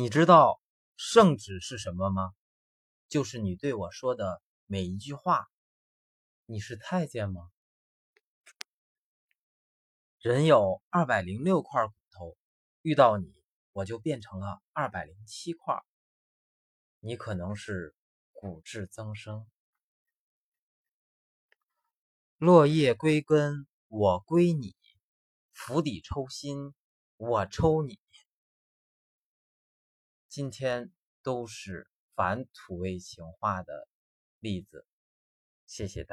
你知道圣旨是什么吗？就是你对我说的每一句话。你是太监吗？人有二百零六块骨头，遇到你，我就变成了二百零七块。你可能是骨质增生。落叶归根，我归你；釜底抽薪，我抽你。今天都是反土味情话的例子，谢谢大。